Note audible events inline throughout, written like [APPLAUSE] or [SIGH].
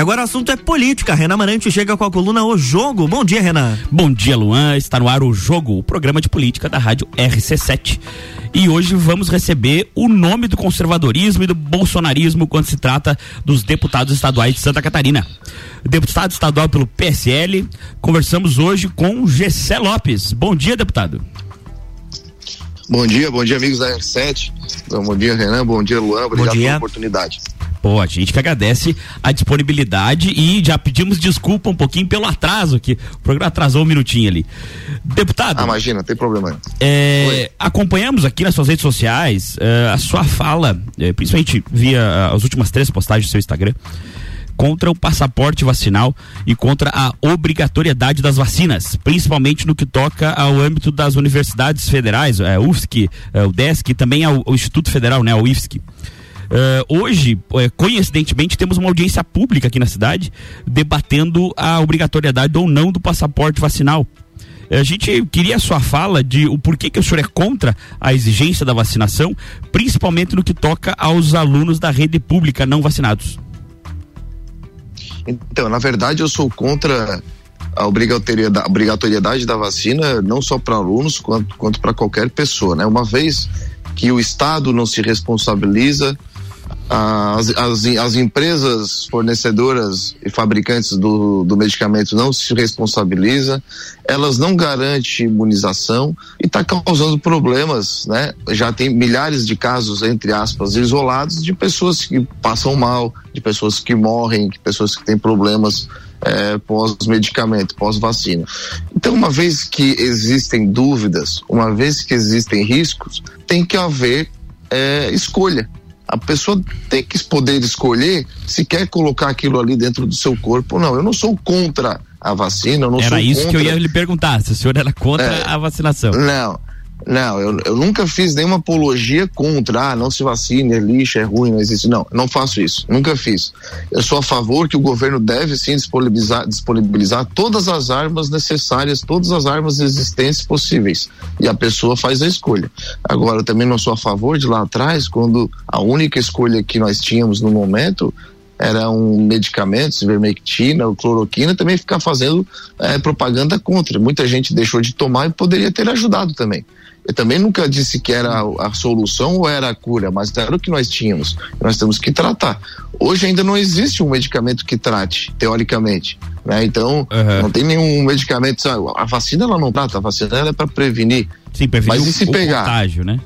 E agora o assunto é política. Renan Marante chega com a coluna O Jogo. Bom dia, Renan. Bom dia, Luan. Está no ar o Jogo, o programa de política da rádio RC7. E hoje vamos receber o nome do conservadorismo e do bolsonarismo quando se trata dos deputados estaduais de Santa Catarina. Deputado estadual pelo PSL, conversamos hoje com Gessé Lopes. Bom dia, deputado. Bom dia, bom dia, amigos da R7. Bom dia, Renan. Bom dia, Luan. Obrigado pela oportunidade. Pô, a gente que agradece a disponibilidade e já pedimos desculpa um pouquinho pelo atraso, que o programa atrasou um minutinho ali. Deputado. Ah, imagina, tem problema. É, acompanhamos aqui nas suas redes sociais uh, a sua fala, uh, principalmente via uh, as últimas três postagens do seu Instagram, contra o passaporte vacinal e contra a obrigatoriedade das vacinas, principalmente no que toca ao âmbito das universidades federais, a UFSC, o DESC e também ao, ao Instituto Federal, né, o IFSC. Uh, hoje, uh, coincidentemente, temos uma audiência pública aqui na cidade debatendo a obrigatoriedade ou não do passaporte vacinal. A gente queria a sua fala de o porquê que o senhor é contra a exigência da vacinação, principalmente no que toca aos alunos da rede pública não vacinados. Então, na verdade, eu sou contra a obrigatoriedade, a obrigatoriedade da vacina, não só para alunos, quanto, quanto para qualquer pessoa. Né? Uma vez que o Estado não se responsabiliza as, as, as, empresas fornecedoras e fabricantes do, do medicamento não se responsabilizam, elas não garantem imunização e está causando problemas, né? Já tem milhares de casos, entre aspas, isolados de pessoas que passam mal, de pessoas que morrem, de pessoas que têm problemas é, pós-medicamento, pós-vacina. Então, uma vez que existem dúvidas, uma vez que existem riscos, tem que haver é, escolha a pessoa tem que poder escolher se quer colocar aquilo ali dentro do seu corpo ou não. Eu não sou contra a vacina, eu não era sou isso contra... que eu ia lhe perguntar, se o senhor era contra é, a vacinação. Não, não, eu, eu nunca fiz nenhuma apologia contra, ah, não se vacine, é lixo, é ruim, não existe. Não, não faço isso, nunca fiz. Eu sou a favor que o governo deve sim disponibilizar, disponibilizar todas as armas necessárias, todas as armas existentes possíveis. E a pessoa faz a escolha. Agora, eu também não sou a favor de lá atrás, quando a única escolha que nós tínhamos no momento era um medicamento, ivermectina ou cloroquina, também ficar fazendo é, propaganda contra. Muita gente deixou de tomar e poderia ter ajudado também. Eu também nunca disse que era a solução ou era a cura, mas era o que nós tínhamos. Nós temos que tratar. Hoje ainda não existe um medicamento que trate, teoricamente. Né? Então, uhum. não tem nenhum medicamento. A vacina ela não trata, a vacina ela é para prevenir. Sim, prevenir mas e se o, pegar? O contágio, né?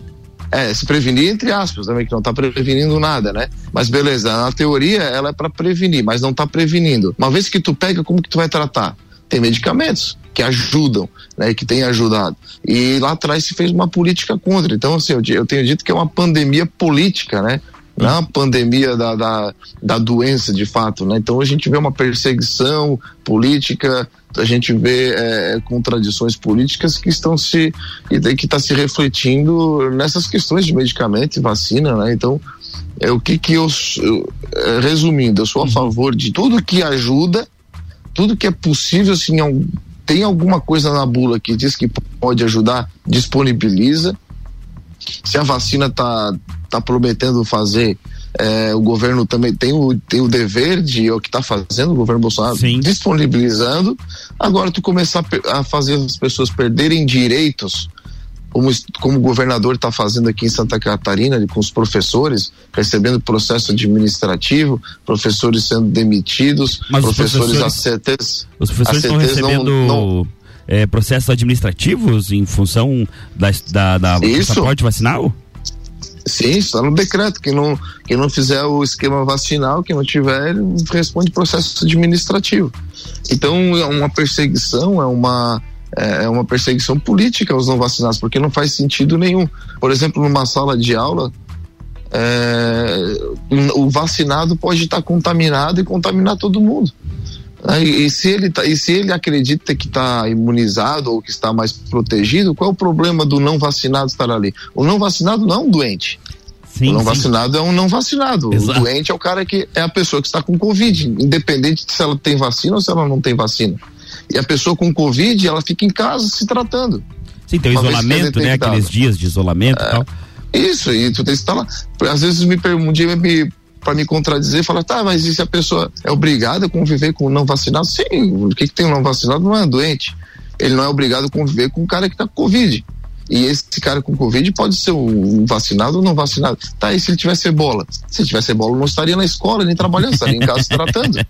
É, se prevenir entre aspas também, que não está prevenindo nada, né? Mas beleza, na teoria ela é para prevenir, mas não está prevenindo. Uma vez que tu pega, como que tu vai tratar? Tem medicamentos que ajudam, né, que tem ajudado. E lá atrás se fez uma política contra. Então, assim, eu, eu tenho dito que é uma pandemia política, né? Não é uma pandemia da, da, da doença, de fato, né? Então a gente vê uma perseguição política, a gente vê é, contradições políticas que estão se que está se refletindo nessas questões de medicamento e vacina, né? Então é o que que eu, eu é, resumindo, eu sou a uhum. favor de tudo que ajuda, tudo que é possível assim tem alguma coisa na bula que diz que pode ajudar, disponibiliza. Se a vacina tá, tá prometendo fazer, é, o governo também tem o, tem o dever de é o que está fazendo o governo Bolsonaro Sim. disponibilizando. Agora tu começar a fazer as pessoas perderem direitos como, como o governador está fazendo aqui em Santa Catarina, com os professores, recebendo processo administrativo, professores sendo demitidos, Mas professores, professores ACTs. Os professores ACTs estão recebendo. Não, não, é, processos administrativos em função da, da, da passaporte vacinal? Sim, está no decreto. Quem não, quem não fizer o esquema vacinal, quem não tiver, responde processo administrativo. Então, é uma perseguição, é uma é, é uma perseguição política aos não vacinados, porque não faz sentido nenhum. Por exemplo, numa sala de aula, é, o vacinado pode estar contaminado e contaminar todo mundo. Né? E, e, se ele tá, e se ele acredita que está imunizado ou que está mais protegido, qual é o problema do não vacinado estar ali? O não vacinado não é um doente. Sim, o não sim. vacinado é um não vacinado. Exato. O doente é o cara que é a pessoa que está com Covid, independente de se ela tem vacina ou se ela não tem vacina. E a pessoa com Covid, ela fica em casa se tratando. Sim, tem o isolamento, né? Aqueles dias de isolamento e é, tal. Isso, e tu tem que estar lá. Às vezes me, um dia me para me contradizer e falar, tá, mas e se a pessoa é obrigada a conviver com o não vacinado? Sim, o que, que tem um não vacinado não é doente. Ele não é obrigado a conviver com um cara que tá com Covid. E esse cara com Covid pode ser um vacinado ou não vacinado. Tá, e se ele tivesse ebola? Se ele tivesse ebola, não estaria na escola, nem trabalhando, estaria em casa se tratando. [LAUGHS]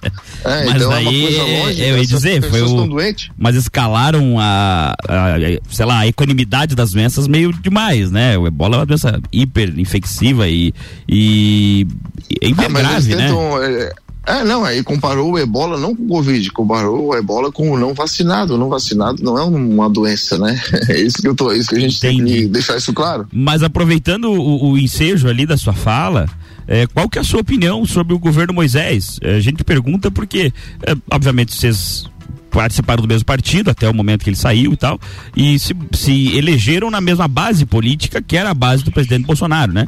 É, mas então daí, é uma coisa lógica. Eu ia dizer, foi o, mas escalaram a, a, sei lá, a equanimidade das doenças meio demais, né? O ebola é uma doença hiper infexiva e, e, e é hiper ah, grave, né? Tentam, é, é, não, aí comparou o ebola não com o Covid, comparou o ebola com o não vacinado. O não vacinado não é uma doença, né? [LAUGHS] É isso que eu tô, é isso que a gente Entendi. tem que deixar isso claro. Mas aproveitando o, o ensejo ali da sua fala, é, qual que é a sua opinião sobre o governo Moisés? É, a gente pergunta porque, é, obviamente, vocês participaram do mesmo partido até o momento que ele saiu e tal, e se, se elegeram na mesma base política que era a base do presidente Bolsonaro, né?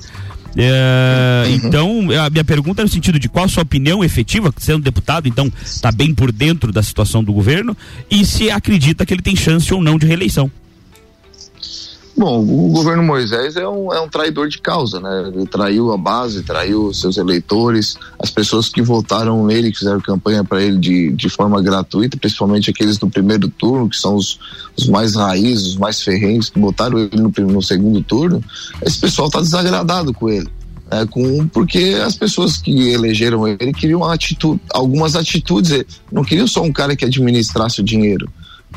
É, uhum. Então, a minha pergunta é no sentido de qual a sua opinião efetiva, sendo deputado, então está bem por dentro da situação do governo, e se acredita que ele tem chance ou não de reeleição. Bom, o governo Moisés é um, é um traidor de causa, né? Ele traiu a base, traiu seus eleitores, as pessoas que votaram nele, que fizeram campanha para ele de, de forma gratuita, principalmente aqueles do primeiro turno, que são os, os mais raízes, os mais ferrenhos, que votaram ele no, no segundo turno. Esse pessoal está desagradado com ele. É, com, porque as pessoas que elegeram ele queriam atitude, algumas atitudes, não queriam só um cara que administrasse o dinheiro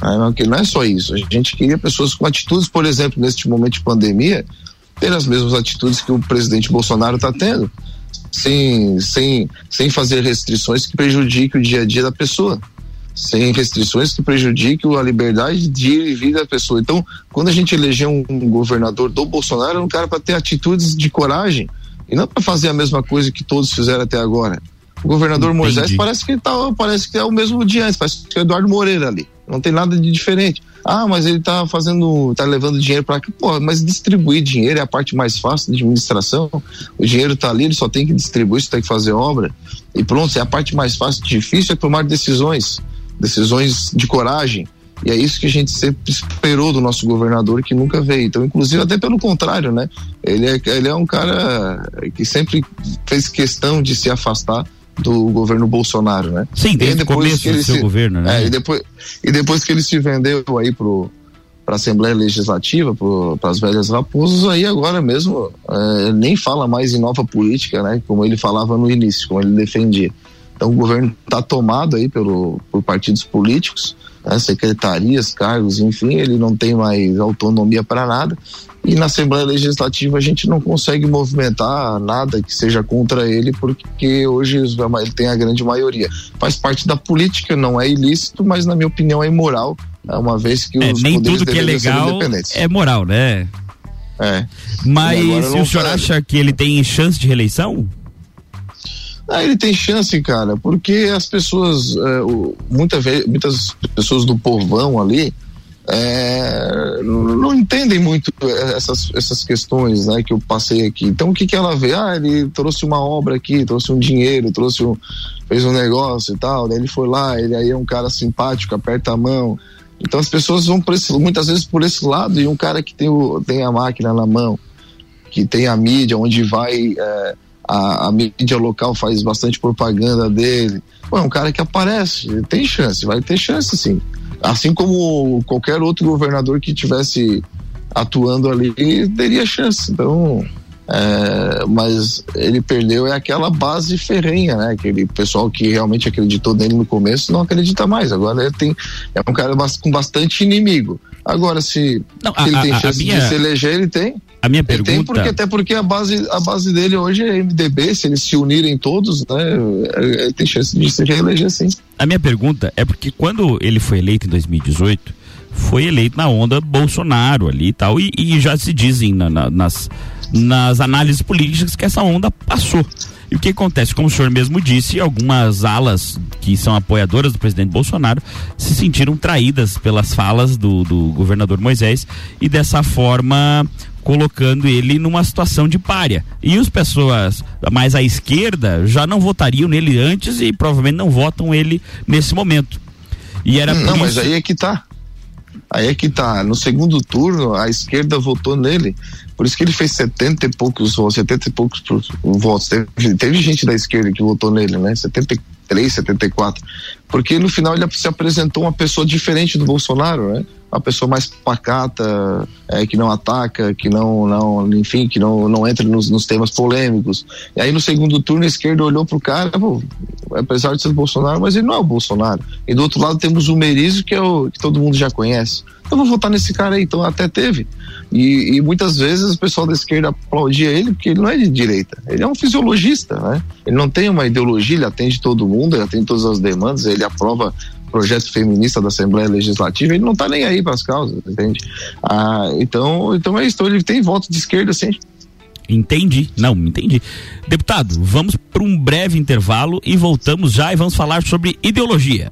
não, não é só isso. A gente queria pessoas com atitudes, por exemplo, neste momento de pandemia, ter as mesmas atitudes que o presidente Bolsonaro está tendo, sem, sem, sem fazer restrições que prejudiquem o dia a dia da pessoa, sem restrições que prejudiquem a liberdade de ir e vir da pessoa. Então, quando a gente elegeu um governador do Bolsonaro, era um cara para ter atitudes de coragem e não para fazer a mesma coisa que todos fizeram até agora. O governador Entendi. Moisés parece que tá, parece que é o mesmo dia antes, parece que é o Eduardo Moreira ali. Não tem nada de diferente. Ah, mas ele tá fazendo, tá levando dinheiro para cá. Pô, mas distribuir dinheiro é a parte mais fácil da administração. O dinheiro tá ali, ele só tem que distribuir, só tem que fazer obra. E pronto, é a parte mais fácil. Difícil é tomar decisões, decisões de coragem. E é isso que a gente sempre esperou do nosso governador, que nunca veio. Então, inclusive, até pelo contrário, né? Ele é, ele é um cara que sempre fez questão de se afastar do governo Bolsonaro, né? Sim, desde o começo do seu se, governo, né? É, e, depois, e depois que ele se vendeu aí pro para a Assembleia Legislativa, para as velhas raposas, aí agora mesmo é, nem fala mais em nova política, né? Como ele falava no início, como ele defendia. Então o governo está tomado aí pelo, por partidos políticos, né, secretarias, cargos, enfim, ele não tem mais autonomia para nada e na Assembleia Legislativa a gente não consegue movimentar nada que seja contra ele, porque hoje ele tem a grande maioria. Faz parte da política, não é ilícito, mas na minha opinião é imoral, né, uma vez que é, os nem tudo que é legal é moral, né? É. Mas o senhor acha que ele tem chance de reeleição? Ah, ele tem chance, cara, porque as pessoas, é, muita muitas pessoas do povão ali, é, não entendem muito essas, essas questões né, que eu passei aqui. Então, o que, que ela vê? Ah, ele trouxe uma obra aqui, trouxe um dinheiro, trouxe um, fez um negócio e tal. Daí ele foi lá, ele aí é um cara simpático, aperta a mão. Então, as pessoas vão esse, muitas vezes por esse lado. E um cara que tem, o, tem a máquina na mão, que tem a mídia, onde vai. É, a, a, mídia local faz bastante propaganda dele. Pô, é um cara que aparece, tem chance, vai ter chance sim. Assim como qualquer outro governador que tivesse atuando ali teria chance. Então, é, mas ele perdeu é aquela base ferrenha, né? Aquele pessoal que realmente acreditou nele no começo não acredita mais. Agora ele tem é um cara com bastante inimigo. Agora se, não, ele tem chance minha... de se eleger, ele tem. A minha pergunta. Tem porque, até porque a base, a base dele hoje é MDB, se eles se unirem todos, né? Ele é, tem chance de se reeleger sim. A minha pergunta é porque quando ele foi eleito em 2018, foi eleito na onda Bolsonaro ali e tal, e, e já se dizem na, na, nas, nas análises políticas que essa onda passou. E o que acontece? Como o senhor mesmo disse, algumas alas que são apoiadoras do presidente Bolsonaro se sentiram traídas pelas falas do, do governador Moisés e dessa forma colocando ele numa situação de párea. E as pessoas mais à esquerda já não votariam nele antes e provavelmente não votam ele nesse momento. E era Não, mas aí é que tá. Aí é que tá. No segundo turno, a esquerda votou nele Por isso que ele fez 70 e poucos votos, 70 e poucos votos. Teve, teve gente da esquerda que votou nele, né? 73, 74. Porque no final ele se apresentou uma pessoa diferente do Bolsonaro, né? Uma pessoa mais pacata, é, que não ataca, que não, não, enfim, que não, não entra nos, nos temas polêmicos. E aí no segundo turno a esquerda olhou pro cara, pô, apesar de ser Bolsonaro, mas ele não é o Bolsonaro. E do outro lado temos o Merizio, que é o que todo mundo já conhece. Eu vou votar nesse cara aí, então até teve. E, e, muitas vezes o pessoal da esquerda aplaudia ele porque ele não é de direita, ele é um fisiologista, né? Ele não tem uma ideologia, ele atende todo mundo, ele atende todas as demandas, ele aprova projeto feminista da Assembleia Legislativa, ele não está nem aí para as causas, entende? Ah, então, então é isso, ele tem voto de esquerda sempre. Entendi. Não, entendi. Deputado, vamos para um breve intervalo e voltamos já e vamos falar sobre ideologia.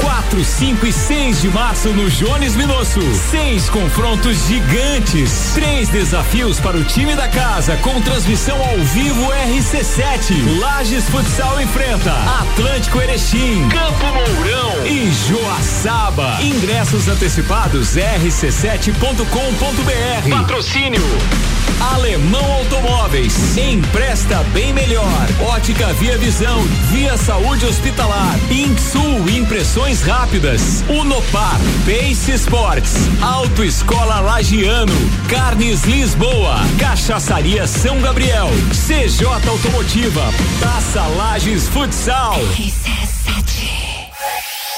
4, 5 e 6 de março no Jones Minosso. Seis confrontos gigantes. Três desafios para o time da casa com transmissão ao vivo RC7. Lages Futsal enfrenta Atlântico Erechim, Campo Mourão e Joaçaba. Ingressos antecipados rc7.com.br. Patrocínio Alemão Automóveis. Empresta bem melhor. Ótica Via Visão. Via Saúde Hospitalar. Insul Impressões Rápidas. Unopar. Pace Sports. Autoescola Lagiano. Carnes Lisboa. Cachaçaria São Gabriel. CJ Automotiva. Taça Lages Futsal.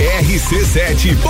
rc7.com.br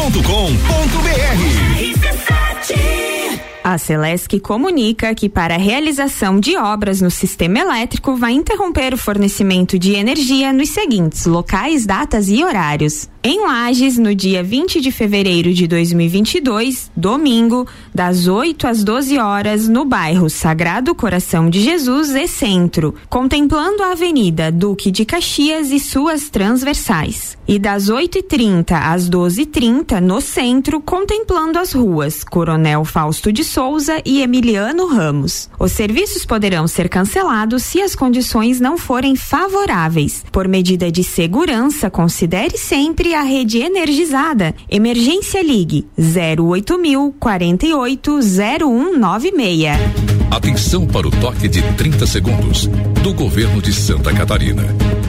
A Celesc comunica que para a realização de obras no sistema elétrico vai interromper o fornecimento de energia nos seguintes locais, datas e horários. Em Lages, no dia 20 de fevereiro de 2022, domingo, das 8 às 12 horas, no bairro Sagrado Coração de Jesus e Centro, contemplando a Avenida Duque de Caxias e suas transversais. E das 8h30 às 12h30, no centro, contemplando as ruas Coronel Fausto de Souza e Emiliano Ramos. Os serviços poderão ser cancelados se as condições não forem favoráveis. Por medida de segurança, considere sempre a rede energizada. Emergência Ligue 08000 48 0196. Atenção para o toque de 30 segundos do governo de Santa Catarina.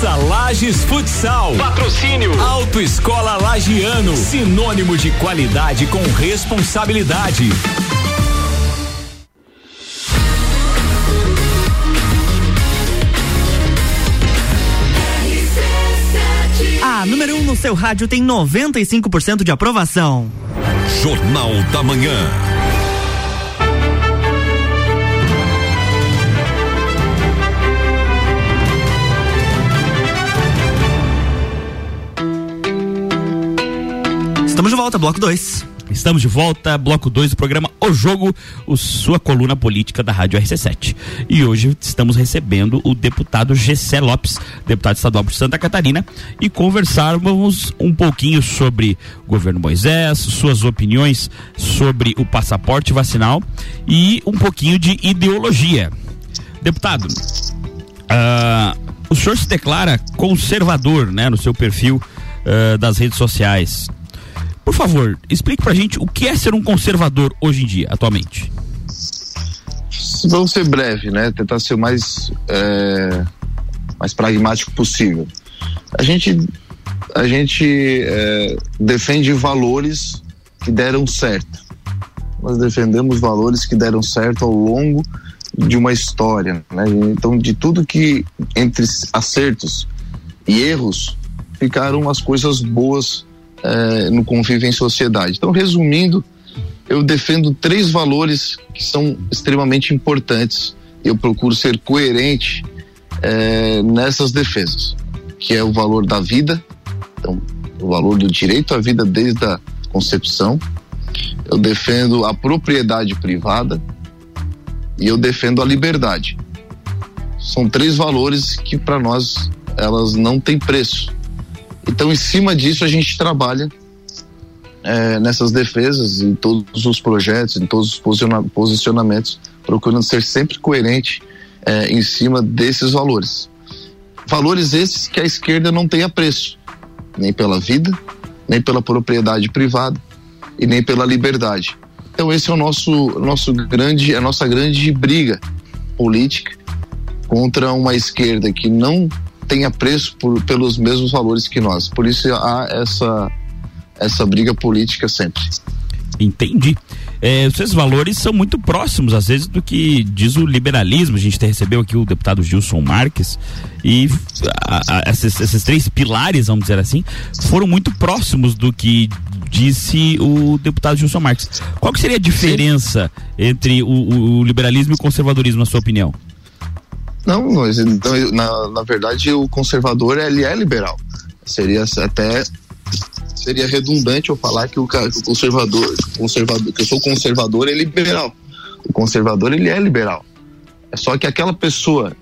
Taça Lages Futsal. Patrocínio. Autoescola Lagiano. Sinônimo de qualidade com responsabilidade. A número 1 um no seu rádio tem 95% de aprovação. Jornal da Manhã. Estamos de volta, bloco 2. Estamos de volta, bloco 2 do programa O Jogo, o, sua coluna política da Rádio RC7. E hoje estamos recebendo o deputado Gessé Lopes, deputado estadual por Santa Catarina, e conversarmos um pouquinho sobre o governo Moisés, suas opiniões sobre o passaporte vacinal e um pouquinho de ideologia. Deputado, uh, o senhor se declara conservador, né, no seu perfil uh, das redes sociais. Por favor, explique pra gente o que é ser um conservador hoje em dia, atualmente. Vamos ser breve, né? Tentar ser o mais, é, mais pragmático possível. A gente, a gente é, defende valores que deram certo. Nós defendemos valores que deram certo ao longo de uma história, né? Então, de tudo que entre acertos e erros ficaram as coisas boas é, no convívio em sociedade. Então, resumindo, eu defendo três valores que são extremamente importantes eu procuro ser coerente é, nessas defesas, que é o valor da vida, então, o valor do direito à vida desde a concepção. Eu defendo a propriedade privada e eu defendo a liberdade. São três valores que para nós elas não têm preço. Então, em cima disso, a gente trabalha é, nessas defesas, em todos os projetos, em todos os posicionamentos, procurando ser sempre coerente é, em cima desses valores. Valores esses que a esquerda não tem apreço, nem pela vida, nem pela propriedade privada e nem pela liberdade. Então esse é o nosso, nosso grande, a nossa grande briga política contra uma esquerda que não tem apreço por, pelos mesmos valores que nós. Por isso há essa, essa briga política sempre. Entendi. É, os seus valores são muito próximos, às vezes, do que diz o liberalismo. A gente recebeu aqui o deputado Gilson Marques e a, a, esses, esses, três pilares, vamos dizer assim, foram muito próximos do que disse o deputado Gilson Marques. Qual que seria a diferença entre o, o, liberalismo e o conservadorismo, na sua opinião? Não, na, na verdade o conservador ele é liberal. Seria até seria redundante eu falar que o, que o conservador, conservador, que eu sou conservador é liberal. O conservador ele é liberal. É só que aquela pessoa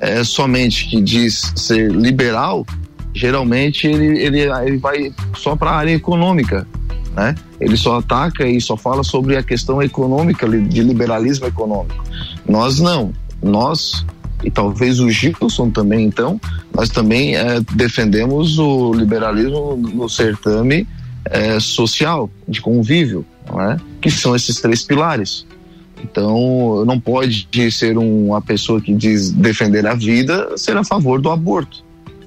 é somente que diz ser liberal, geralmente ele, ele, ele vai só para a área econômica, né? Ele só ataca e só fala sobre a questão econômica de liberalismo econômico. Nós não. Nós e talvez o Gilson também, então, nós também é, defendemos o liberalismo no certame é, social, de convívio, é? que são esses três pilares. Então, não pode ser uma pessoa que diz defender a vida ser a favor do aborto.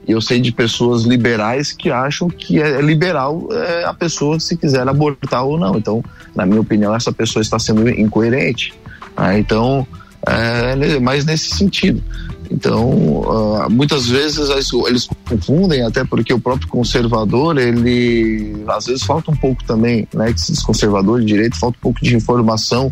Eu sei de pessoas liberais que acham que é liberal é, a pessoa se quiser abortar ou não. Então, na minha opinião, essa pessoa está sendo incoerente. Né? Então, é, mas nesse sentido. Então, uh, muitas vezes eles confundem, até porque o próprio conservador, ele às vezes falta um pouco também, né, que se diz conservador de direito, falta um pouco de informação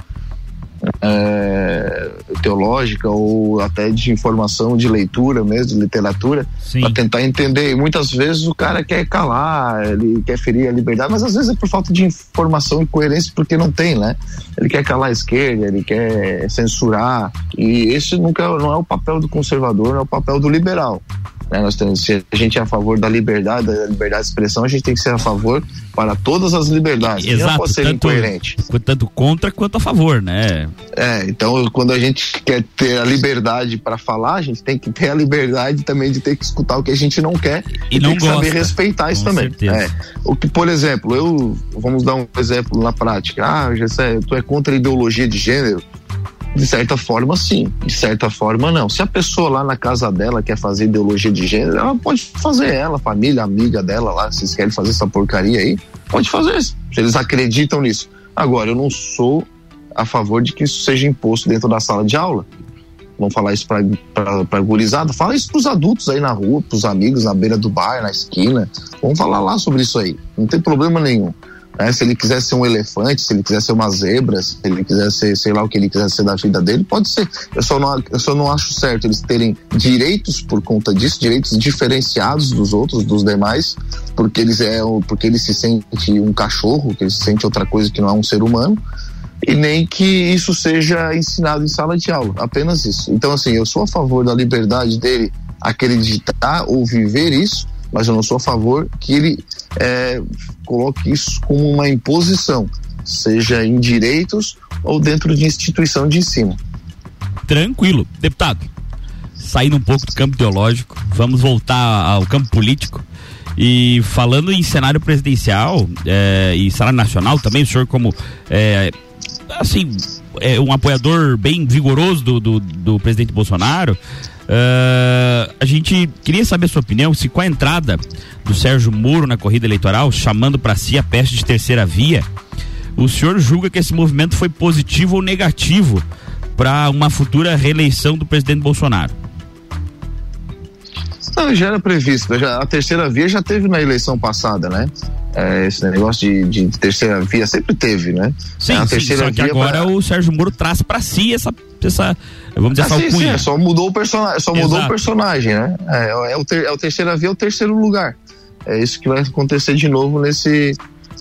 é, teológica ou até de informação, de leitura mesmo, de literatura, para tentar entender. E muitas vezes o cara quer calar, ele quer ferir a liberdade, mas às vezes é por falta de informação e coerência, porque não tem, né? Ele quer calar a esquerda, ele quer censurar, e esse nunca não é o papel do conservador, não é o papel do liberal. Né? Nós temos, se a gente é a favor da liberdade, da liberdade de expressão, a gente tem que ser a favor para todas as liberdades. Exato, não pode ser tanto, incoerente. Tanto contra quanto a favor, né? É, então quando a gente quer ter a liberdade para falar, a gente tem que ter a liberdade também de ter que escutar o que a gente não quer e, e não tem que gosta. saber respeitar isso Com também. É. O que, por exemplo, eu vamos dar um exemplo na prática. Ah, Gessé, tu é contra a ideologia de gênero? De certa forma, sim. De certa forma, não. Se a pessoa lá na casa dela quer fazer ideologia de gênero, ela pode fazer ela, família, amiga dela lá, se eles querem fazer essa porcaria aí, pode fazer isso. Se eles acreditam nisso. Agora, eu não sou a favor de que isso seja imposto dentro da sala de aula. Vamos falar isso pra gurizada. Fala isso pros adultos aí na rua, pros amigos na beira do bar, na esquina. Vamos falar lá sobre isso aí. Não tem problema nenhum. Né? Se ele quiser ser um elefante, se ele quiser ser uma zebra, se ele quiser ser, sei lá o que ele quiser ser da vida dele, pode ser. Eu só não, eu só não acho certo eles terem direitos por conta disso, direitos diferenciados dos outros, dos demais, porque eles é, porque ele se sente um cachorro, que ele se sente outra coisa que não é um ser humano e nem que isso seja ensinado em sala de aula, apenas isso. Então, assim, eu sou a favor da liberdade dele acreditar ou viver isso, mas eu não sou a favor que ele é, coloque isso como uma imposição, seja em direitos ou dentro de instituição de ensino. Tranquilo. Deputado, saindo um pouco do campo ideológico, vamos voltar ao campo político. E falando em cenário presidencial é, e cenário nacional também, o senhor como é, assim, é um apoiador bem vigoroso do, do, do presidente Bolsonaro, Uh, a gente queria saber a sua opinião se com a entrada do Sérgio Moro na corrida eleitoral, chamando para si a peste de terceira via, o senhor julga que esse movimento foi positivo ou negativo para uma futura reeleição do presidente Bolsonaro? Não, já era previsto. Já, a terceira via já teve na eleição passada, né? É, esse negócio de, de, terceira via sempre teve, né? Sim, É, a sim, terceira só que agora pra- o Sérgio Moro traz para si essa, essa, vamos dizer, Ah, essa sim, sim, é, só mudou o personagem, só mudou Exato. o personagem, né? É, é o, ter, é o terceira via, é o terceiro lugar. É isso que vai acontecer de novo nesse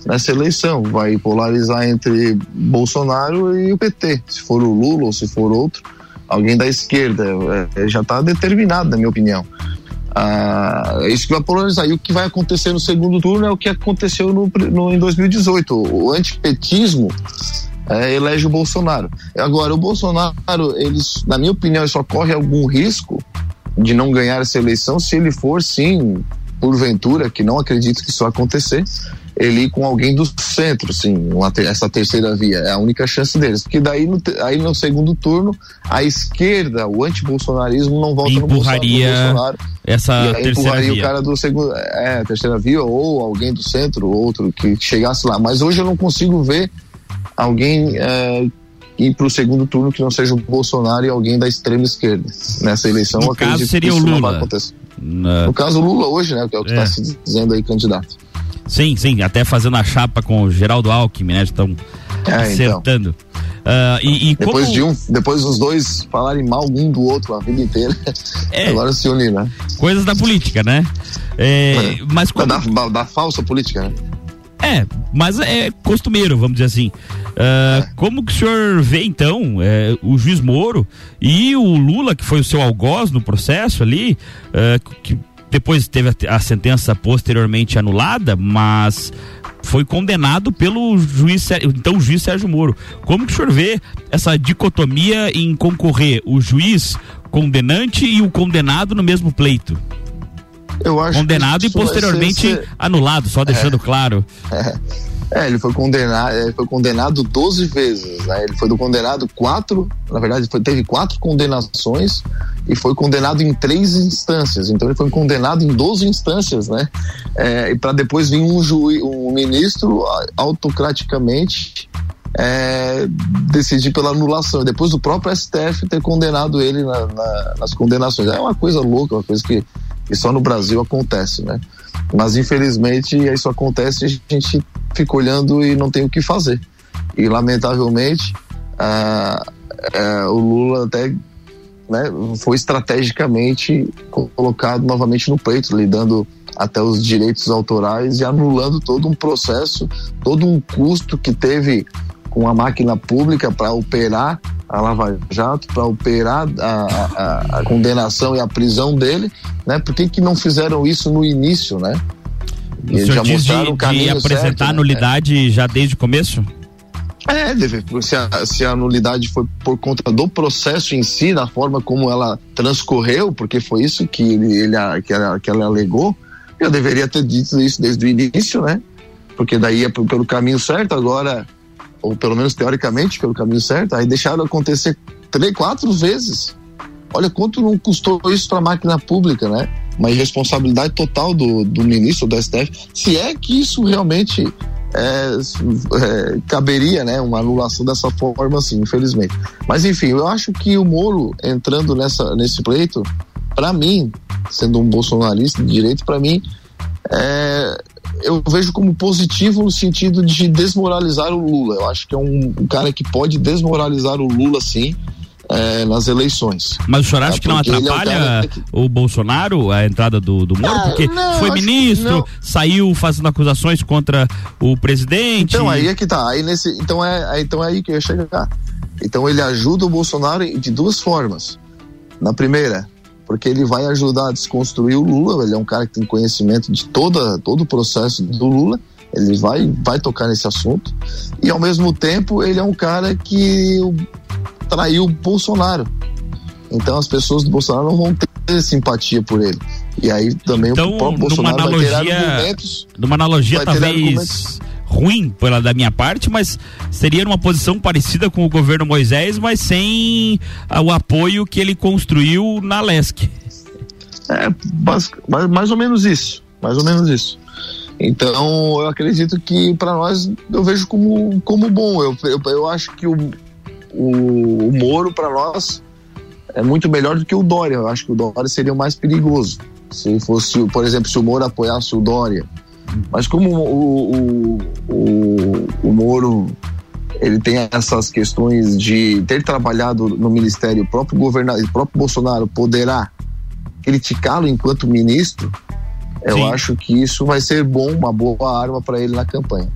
nessa eleição. Vai polarizar entre Bolsonaro e o PT. Se for o Lula ou se for outro, alguém da esquerda. É, já está determinado, na minha opinião. Ah, isso que vai polarizar. E o que vai acontecer no segundo turno é o que aconteceu no, no- em 2018. O antipetismo é, elege o Bolsonaro. Agora, o Bolsonaro, eles, na minha opinião, só corre algum risco de não ganhar essa eleição se ele for, sim, porventura, que não acredito que isso vai acontecer, ele ir com alguém do centro, sim, te- essa terceira via. É a única chance deles. Porque daí, no, aí no segundo turno, a esquerda, o antibolsonarismo não volta. Empurraria no Bolsonaro essa e aí terceira empurraria via. o cara do segundo, é, terceira via ou alguém do centro, outro que chegasse lá. Mas hoje eu não consigo ver alguém é, ir para o segundo turno que não seja o Bolsonaro e alguém da extrema esquerda nessa eleição. No caso, seria que o isso não Lula. vai acontecer. Na- No caso, o Lula hoje, né? Que é o que É. está se dizendo aí, candidato. Sim, sim, até fazendo a chapa com o Geraldo Alckmin, né? Estão É, então. acertando. Ah, e, e Depois como de um, depois dos dois falarem mal um do outro a vida inteira, É. [LAUGHS] agora se unir, né? coisas da política, né? É, mas como, Da, da, da falsa política, né? é, mas é costumeiro, vamos dizer assim. Ah, Como que o senhor vê então é, o juiz Moro e o Lula, que foi o seu algoz no processo ali, ah, que depois teve a, a sentença posteriormente anulada, mas foi condenado pelo juiz, então o juiz Sérgio Moro. Como que o senhor vê essa dicotomia em concorrer o juiz condenante e o condenado no mesmo pleito? Eu acho Condenado e posteriormente ser- anulado, só deixando claro. É, ele foi condenado, ele foi condenado 12 vezes, né? Ele foi do condenado quatro, na verdade, foi, teve quatro condenações e foi condenado em três instâncias. Então ele foi condenado em 12 instâncias, né? É, e para depois vir um juiz, um ministro autocraticamente é, decidir pela anulação. Depois do próprio STF ter condenado ele na- na- nas condenações. É uma coisa louca, uma coisa que, que só no Brasil acontece, né? Mas infelizmente isso acontece e a gente fica olhando e não tem o que fazer. E lamentavelmente ah, é, o Lula até né, foi estrategicamente colocado novamente no pleito, lhe dando até os direitos autorais e anulando todo um processo, todo um custo que teve com a máquina pública para operar a Lava Jato, para operar a, a, a, condenação e a prisão dele, né? Por que, que não fizeram isso no início, né? O senhor já diz mostraram de, o caminho de apresentar certo, nulidade né? já desde o começo? É, se, a, se a nulidade foi por conta do processo em si, da forma como ela transcorreu, porque foi isso que ele, ele que, ela, que ela alegou, eu deveria ter dito isso desde o início, né? Porque daí é pelo caminho certo, agora, ou pelo menos teoricamente pelo caminho certo, aí deixaram acontecer três, quatro vezes. Olha quanto não custou isso para a máquina pública, né? Uma irresponsabilidade total do, do ministro do STF. Se é que isso realmente é, é, caberia né, uma anulação dessa forma, assim, infelizmente. Mas enfim, eu acho que o Moro entrando nessa, nesse pleito, para mim, sendo um bolsonarista de direito, para mim, é, eu vejo como positivo no sentido de desmoralizar o Lula. Eu acho que é um, um cara que pode desmoralizar o Lula, sim é, nas eleições. Mas o senhor acha é, que não atrapalha é um que... o Bolsonaro, a entrada do, do Moro? Ah, porque não, foi ministro, saiu fazendo acusações contra o presidente. Então aí é que tá. Aí nesse, então, é, então é aí que eu ia chegar. Então ele ajuda o Bolsonaro de duas formas. Na primeira, porque ele vai ajudar a desconstruir o Lula, ele é um cara que tem conhecimento de toda, todo o processo do Lula, ele vai, vai tocar nesse assunto, e ao mesmo tempo ele é um cara que traiu o Bolsonaro. Então as pessoas do Bolsonaro não vão ter simpatia por ele. E aí também então, o próprio Bolsonaro analogia, vai ter argumentos. Numa analogia talvez ruim pela da minha parte, mas seria numa posição parecida com o governo Moisés, mas sem o apoio que ele construiu na LESC. É, mais, mais ou menos isso. Mais ou menos isso. Então, eu acredito que para nós eu vejo como, como bom. Eu, eu, eu acho que o, o, o Moro, para nós, é muito melhor do que o Dória. Eu acho que o Dória seria o mais perigoso. Se fosse, por exemplo, se o Moro apoiasse o Dória. Mas como o, o, o, o Moro ele tem essas questões de ter trabalhado no ministério, o próprio governador, o próprio Bolsonaro poderá criticá-lo enquanto ministro, eu Sim. acho que isso vai ser bom, uma boa arma para ele na campanha.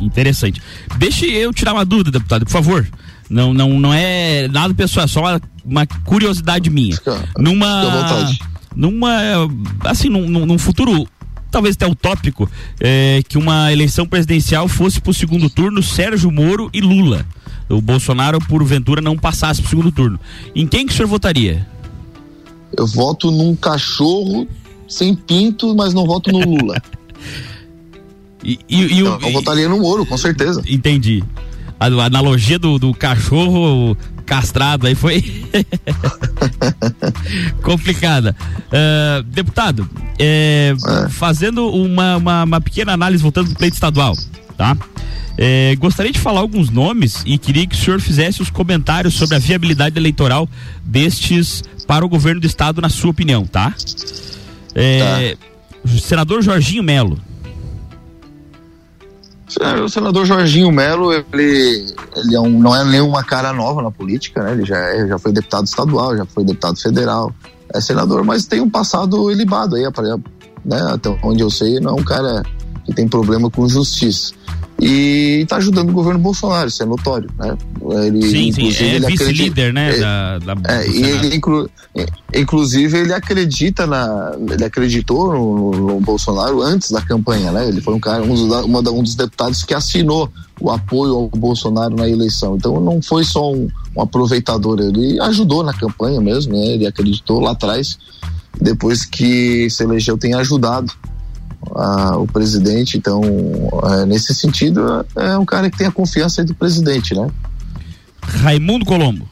Interessante. Deixe eu tirar uma dúvida, deputado, por favor. Não, não, não é nada pessoal, é só uma, uma curiosidade minha. Fica, numa, fica numa, assim, num, num futuro talvez até utópico, é, que uma eleição presidencial fosse para o segundo turno Sérgio Moro e Lula. O Bolsonaro, porventura, não passasse para o segundo turno. Em quem que o senhor votaria? Eu voto num cachorro sem pinto, mas não voto no Lula. [LAUGHS] e, e, e, eu, eu votaria no Moro, com certeza. Entendi a, a analogia do, do cachorro castrado aí foi [LAUGHS] complicada. Uh, deputado, é, é. fazendo uma, uma, uma, pequena análise, voltando para o pleito estadual, tá? É, gostaria de falar alguns nomes e queria que o senhor fizesse os comentários sobre a viabilidade eleitoral destes para o governo do estado, na sua opinião, tá? É, tá. Senador Jorginho Melo, o senador Jorginho Melo, ele, ele é um, não é nenhuma cara nova na política, né? Ele já, é, já foi deputado estadual, já foi deputado federal, é senador, mas tem um passado ilibado aí, né? Até onde eu sei, não é um cara que tem problema com justiça e está ajudando o governo Bolsonaro, isso é notório, né? Ele, sim, sim, é vice-líder, né? É, da, da, é, e ele, inclu, inclusive, ele acredita na, ele acreditou no, no, Bolsonaro antes da campanha, né? Ele foi um cara, um dos, um dos deputados que assinou o apoio ao Bolsonaro na eleição. Então, não foi só um, um aproveitador, ele ajudou na campanha mesmo, né? Ele acreditou lá atrás, depois que se elegeu, tem ajudado a, o presidente. Então, é, nesse sentido, é um cara que tem a confiança do presidente, né? Raimundo Colombo.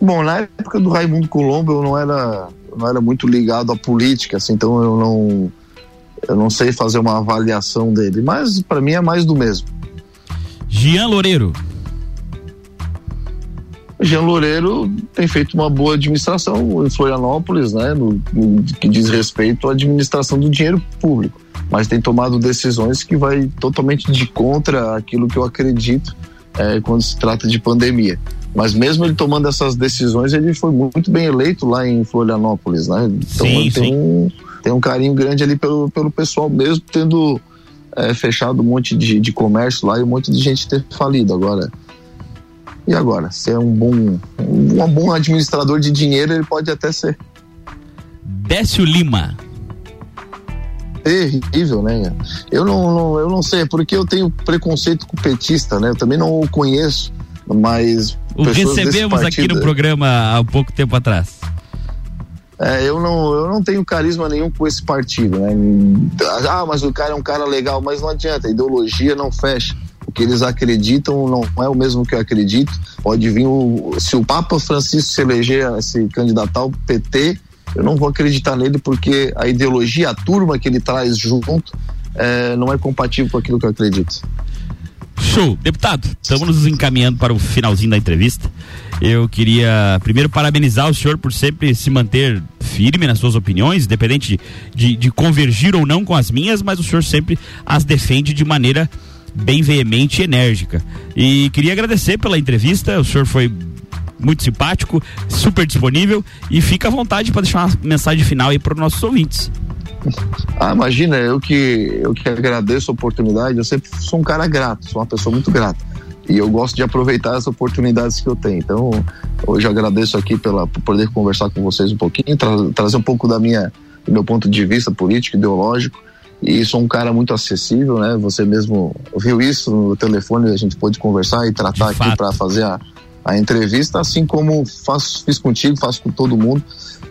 Bom, na época do Raimundo Colombo eu não era, eu não era muito ligado à política, assim, então eu não, eu não sei fazer uma avaliação dele, mas para mim é mais do mesmo. Jean Loureiro. Jean Loureiro tem feito uma boa administração em Florianópolis, né, no, no, que diz respeito à administração do dinheiro público, mas tem tomado decisões que vai totalmente de contra aquilo que eu acredito é, quando se trata de pandemia. Mas mesmo ele tomando essas decisões, ele foi muito bem eleito lá em Florianópolis, né? Então Sim, ele sim. tem um, tem um carinho grande ali pelo, pelo pessoal, mesmo tendo é, fechado um monte de, de comércio lá e um monte de gente ter falido. Agora, e agora? Se é um bom, um, bom administrador de dinheiro, ele pode até ser. Décio Lima. terrível, né? Eu não, não- eu não sei, é porque eu tenho preconceito com petista, né? Eu também não o conheço, mas O recebemos aqui no programa há pouco tempo atrás. É, eu não, eu não tenho carisma nenhum com esse partido, né? Ah, mas o cara é um cara legal, mas não adianta, a ideologia não fecha. O que eles acreditam não é o mesmo que eu acredito. Pode vir o. Se o Papa Francisco se eleger, se candidatar ao PT, eu não vou acreditar nele porque a ideologia, a turma que ele traz junto, é, não é compatível com aquilo que eu acredito. Show. Deputado, estamos nos encaminhando para o finalzinho da entrevista. Eu queria primeiro parabenizar o senhor por sempre se manter firme nas suas opiniões, independente de, de convergir ou não com as minhas, mas o senhor sempre as defende de maneira bem veemente e enérgica. E queria agradecer pela entrevista, o senhor foi muito simpático, super disponível e fica à vontade para deixar uma mensagem final aí para os nossos ouvintes. Ah, imagina, eu que, eu que agradeço a oportunidade, eu sempre sou um cara grato, sou uma pessoa muito grata. E eu gosto de aproveitar as oportunidades que eu tenho. Então, hoje eu agradeço aqui pela, por poder conversar com vocês um pouquinho, tra- trazer um pouco da minha, do meu ponto de vista político, ideológico. E sou um cara muito acessível, né? Você mesmo viu isso no telefone, a gente pôde conversar e tratar aqui para fazer a, a entrevista, assim como faço, fiz contigo, faço com todo mundo.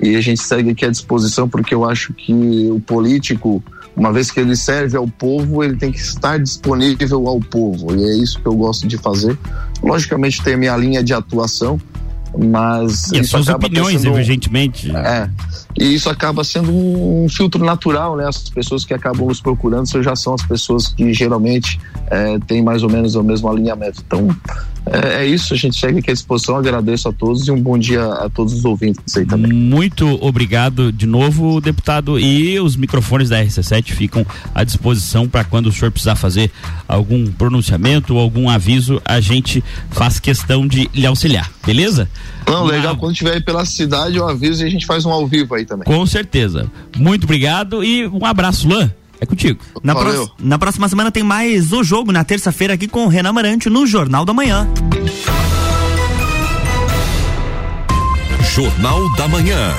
E a gente segue aqui à disposição, porque eu acho que o político, uma vez que ele serve ao povo, ele tem que estar disponível ao povo. E é isso que eu gosto de fazer. Logicamente, tem a minha linha de atuação, mas. E as suas opiniões, sendo um- evidentemente. É. E isso acaba sendo um filtro natural, né? As pessoas que acabam nos procurando já são as pessoas que geralmente é, têm mais ou menos o mesmo alinhamento. Então, é, é isso. A gente segue aqui à disposição. Agradeço a todos e um bom dia a todos os ouvintes aí também. Muito obrigado de novo, deputado. E os microfones da RC7 ficam à disposição para quando o senhor precisar fazer algum pronunciamento ou algum aviso, a gente faz questão de lhe auxiliar, beleza? Não, legal. Quando tiver aí pela cidade, eu aviso e a gente faz um ao vivo aí também. Com certeza. Muito obrigado e um abraço, Lan. É contigo. Na, pró- na próxima semana tem mais o jogo, na terça-feira, aqui com o Renan Marante no Jornal da Manhã. Jornal da Manhã.